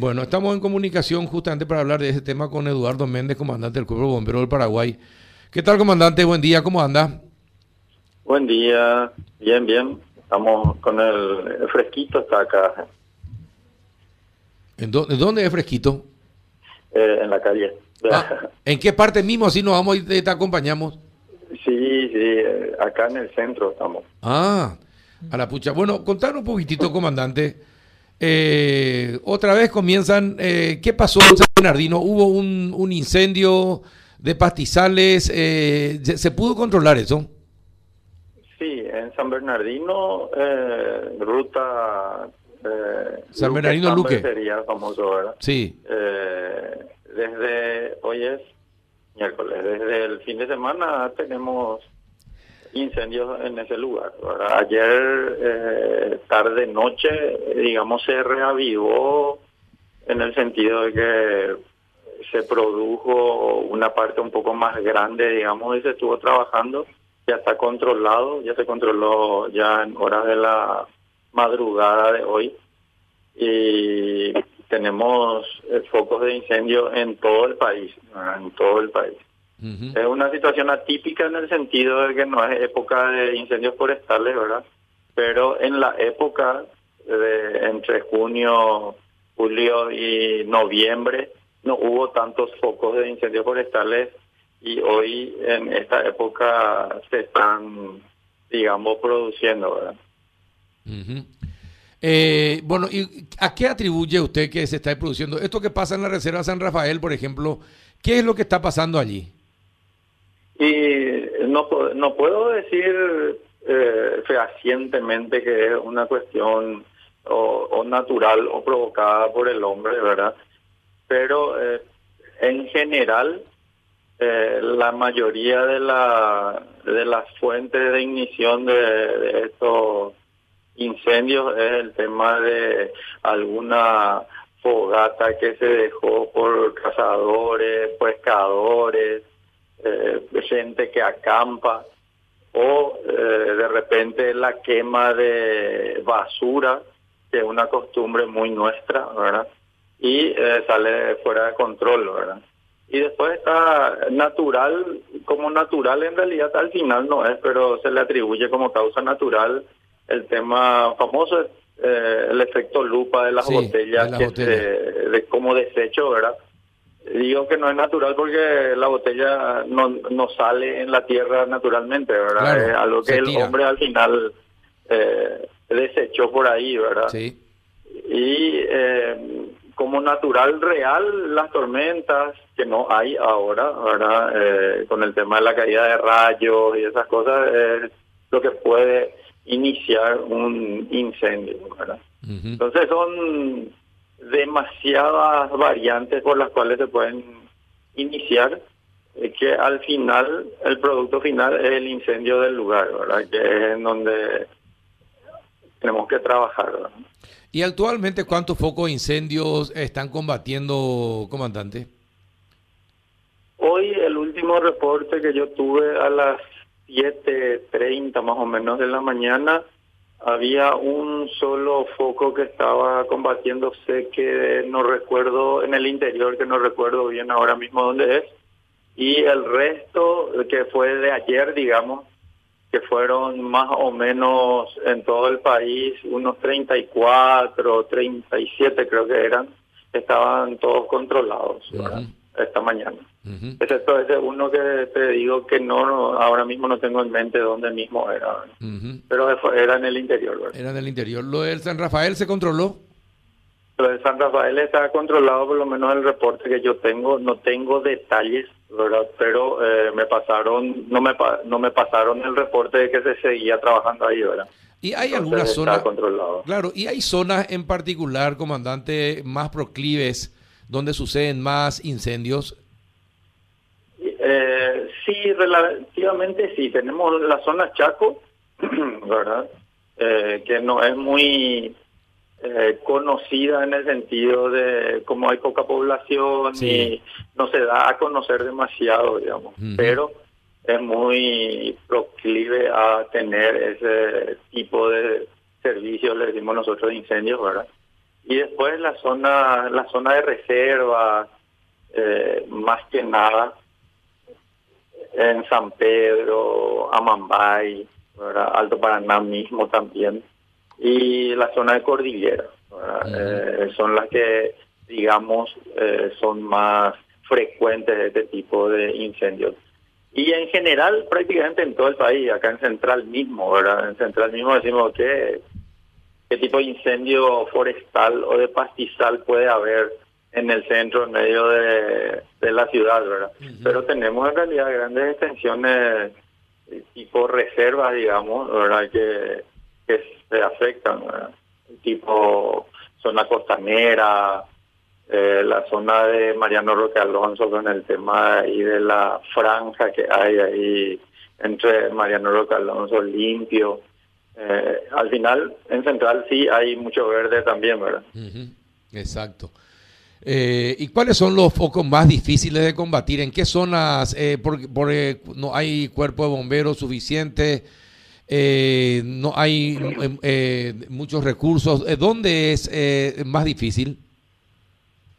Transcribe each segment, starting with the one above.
Bueno, estamos en comunicación justamente para hablar de ese tema con Eduardo Méndez, comandante del Cuerpo Bombero del Paraguay. ¿Qué tal, comandante? Buen día, ¿cómo anda? Buen día, bien, bien. Estamos con el fresquito, está acá. ¿En dónde, dónde es fresquito? Eh, en la calle. Ah, ¿En qué parte mismo? Así nos vamos y te acompañamos. Sí, sí, eh, acá en el centro estamos. Ah, a la pucha. Bueno, contar un poquitito, comandante. Eh, otra vez comienzan. Eh, ¿Qué pasó en San Bernardino? Hubo un, un incendio de pastizales. Eh, ¿Se pudo controlar eso? Sí, en San Bernardino, eh, ruta. Eh, San Bernardino Luque. Sería famoso, ¿verdad? Sí. Eh, desde hoy es miércoles, desde el fin de semana tenemos incendios en ese lugar. Ayer, eh, tarde, noche, digamos, se reavivó en el sentido de que se produjo una parte un poco más grande, digamos, y se estuvo trabajando. Ya está controlado, ya se controló ya en horas de la madrugada de hoy. Y tenemos eh, focos de incendio en todo el país, en todo el país. Es una situación atípica en el sentido de que no es época de incendios forestales, ¿verdad? Pero en la época de entre junio, julio y noviembre no hubo tantos focos de incendios forestales y hoy en esta época se están, digamos, produciendo, ¿verdad? Eh, bueno, ¿y a qué atribuye usted que se está produciendo? Esto que pasa en la Reserva San Rafael, por ejemplo, ¿qué es lo que está pasando allí? Y no, no puedo decir eh, fehacientemente que es una cuestión o, natural o provocada por el hombre, ¿verdad? Pero eh, en general, eh, la mayoría de, la, de las fuentes de ignición de estos incendios es el tema de alguna fogata que se dejó por cazadores, pescadores, eh, gente que acampa o eh, de repente la quema de basura, que es una costumbre muy nuestra, ¿verdad? Y eh, sale fuera de control, ¿verdad? Y después está natural, como natural en realidad al final no es, pero se le atribuye como causa natural el tema famoso, eh, el efecto lupa de las Sí, botellas, de que se- de como desecho, ¿verdad? Digo que no es natural porque la botella no, no sale en la tierra naturalmente, ¿verdad? Claro, es algo que el tira. hombre al final eh, desechó por ahí, ¿verdad? Sí. Y eh, como natural real, las tormentas que no hay ahora, ¿verdad? Eh, con el tema de la caída de rayos y esas cosas, es lo que puede iniciar un incendio, ¿verdad? Entonces son demasiadas variantes por las cuales se pueden iniciar eh, que al final el producto final es el incendio del lugar, ¿verdad? Que es en donde tenemos que trabajar, ¿verdad? ¿Y actualmente cuántos focos de incendios están combatiendo, comandante? Hoy el último reporte que yo tuve a las 7.30 más o menos de la mañana, había un solo foco que estaba combatiendo, sé que no recuerdo, en el interior, que no recuerdo bien ahora mismo dónde es, y el resto que fue de ayer, digamos, que fueron más o menos en todo el país, unos 34, 37 creo que eran, estaban todos controlados. Esta mañana. Ujú. Excepto ese uno que te digo que no, no, ahora mismo no tengo en mente dónde mismo era, pero era en el interior. ¿verdad? Era del interior. ¿Lo del San Rafael se controló? Lo de San Rafael está controlado, por lo menos el reporte que yo tengo, no tengo detalles, ¿verdad? Pero eh, me pasaron, no me, no me pasaron el reporte de que se seguía trabajando ahí, ¿verdad? ¿Y hay Entonces, alguna está zona? controlado. Claro, y hay zonas en particular, comandante, más proclives donde suceden más incendios. Eh, sí, relativamente sí. Tenemos la zona Chaco, ¿verdad? Eh, que no es muy eh, conocida en el sentido de como hay poca población Sí. y no se da a conocer demasiado, digamos. Pero es muy proclive a tener ese tipo de servicios, le decimos nosotros, de incendios, ¿verdad? Y después la zona, la zona de reserva, eh, más que nada, en San Pedro, Amambay, Alto Paraná mismo también, y la zona de cordillera, eh, son las que, digamos, eh, son más frecuentes de este tipo de incendios. Y en general, prácticamente en todo el país, acá en Central mismo, ¿verdad? En Central mismo decimos que qué tipo de incendio forestal o de pastizal puede haber en el centro, en medio de, la ciudad, ¿verdad? Pero tenemos en realidad grandes extensiones tipo reservas, digamos, ¿verdad? Que, que se afectan, ¿verdad? Tipo zona costanera, eh, la zona de Mariano Roque Alonso con el tema ahí de la franja que hay ahí entre Mariano Roque Alonso limpio. Eh, al final, en Central sí hay mucho verde también, ¿verdad? Exacto. Eh, ¿Y cuáles son los focos más difíciles de combatir? ¿En qué zonas eh, porque, no hay cuerpo de bomberos suficiente? no hay muchos recursos. ¿Dónde es más difícil?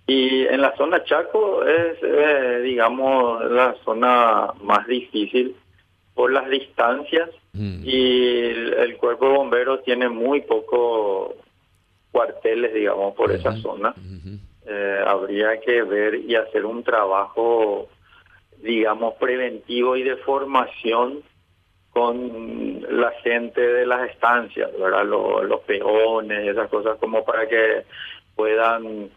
Y en la zona Chaco es, eh, digamos, la zona más difícil por las distancias mm. y el, cuerpo de bomberos tiene muy pocos cuarteles, digamos, por esa zona. Eh, habría que ver y hacer un trabajo, digamos, preventivo y de formación con la gente de las estancias, ¿verdad? Los, los peones, esas cosas, como para que puedan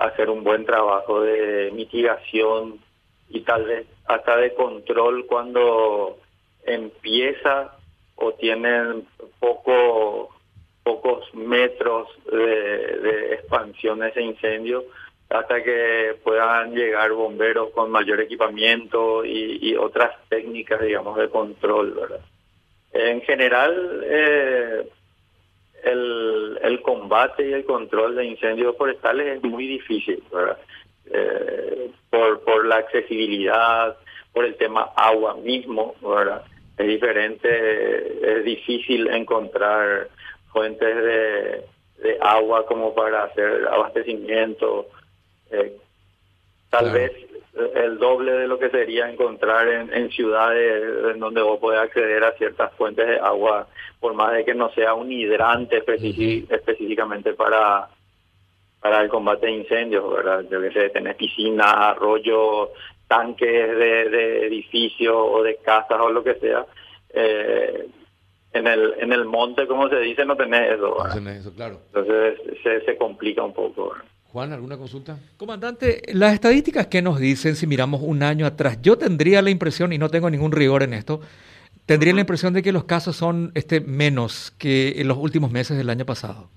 hacer un buen trabajo de mitigación y tal vez hasta de control cuando empieza o tienen poco, pocos metros de, expansión ese incendio hasta que puedan llegar bomberos con mayor equipamiento y, otras técnicas, digamos, de control, ¿verdad? En general, eh, el, el combate y el control de incendios forestales es muy difícil, ¿verdad? Eh, por, por la accesibilidad, por el tema agua mismo, ¿verdad? Es diferente, es difícil encontrar fuentes de, de agua como para hacer abastecimiento. Eh, tal vez el doble de lo que sería encontrar en, en ciudades en donde vos podés acceder a ciertas fuentes de agua, por más de que no sea un hidrante específicamente para para el combate de incendios, ¿verdad? Yo que sé, tenés piscinas, arroyos, tanques de, de edificios o de casas o lo que sea. Eh, en el en el monte, como se dice, no tenés eso. No tenés eso, claro. Entonces se, se complica un poco. ¿verdad? Juan, ¿alguna consulta? Comandante, las estadísticas que nos dicen si miramos un año atrás, yo tendría la impresión, y no tengo ningún rigor en esto, tendría la impresión de que los casos son este, menos que en los últimos meses del año pasado.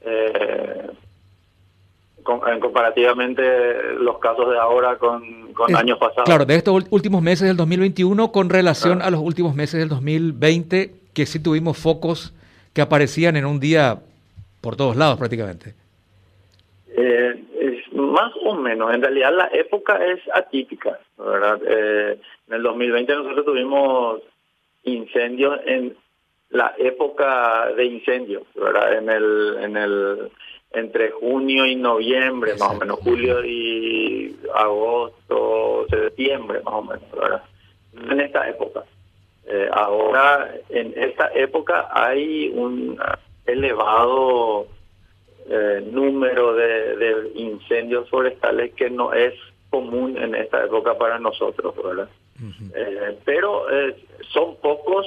Eh, comparativamente los casos de ahora con, con años pasados. Claro, de estos últimos meses del 2021 con relación a los últimos meses del 2020, que sí tuvimos focos que aparecían en un día por todos lados prácticamente. Eh, es más o menos, en realidad la época es atípica, ¿verdad? Eh, en el 2020 nosotros tuvimos incendios en la época de incendios, ¿verdad? En el, en el, entre junio y noviembre, más o menos, julio y agosto, septiembre, más o menos, ¿verdad? En esta época. Eh, ahora, en esta época hay un elevado eh, número de, incendios forestales que no es común en esta época para nosotros, ¿verdad? Eh, pero eh, son pocos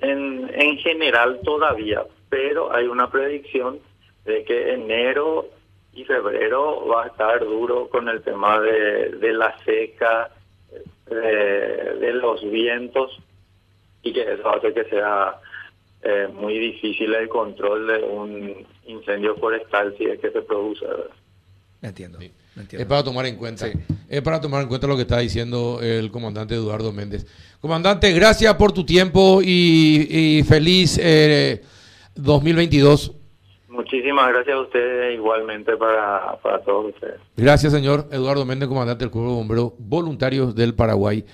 en, en general todavía, pero hay una predicción de que enero y febrero va a estar duro con el tema de, de la seca, de los vientos y que eso hace que sea eh, muy difícil el control de un incendio forestal si es que se produce. Entiendo. Es para tomar en cuenta. Es para tomar en cuenta lo que está diciendo el comandante Eduardo Méndez. Comandante, gracias por tu tiempo y, feliz 2022. Muchísimas gracias a ustedes, igualmente para, para todos ustedes. Gracias, señor Eduardo Méndez, comandante del Cuerpo de Bomberos Voluntarios del Paraguay.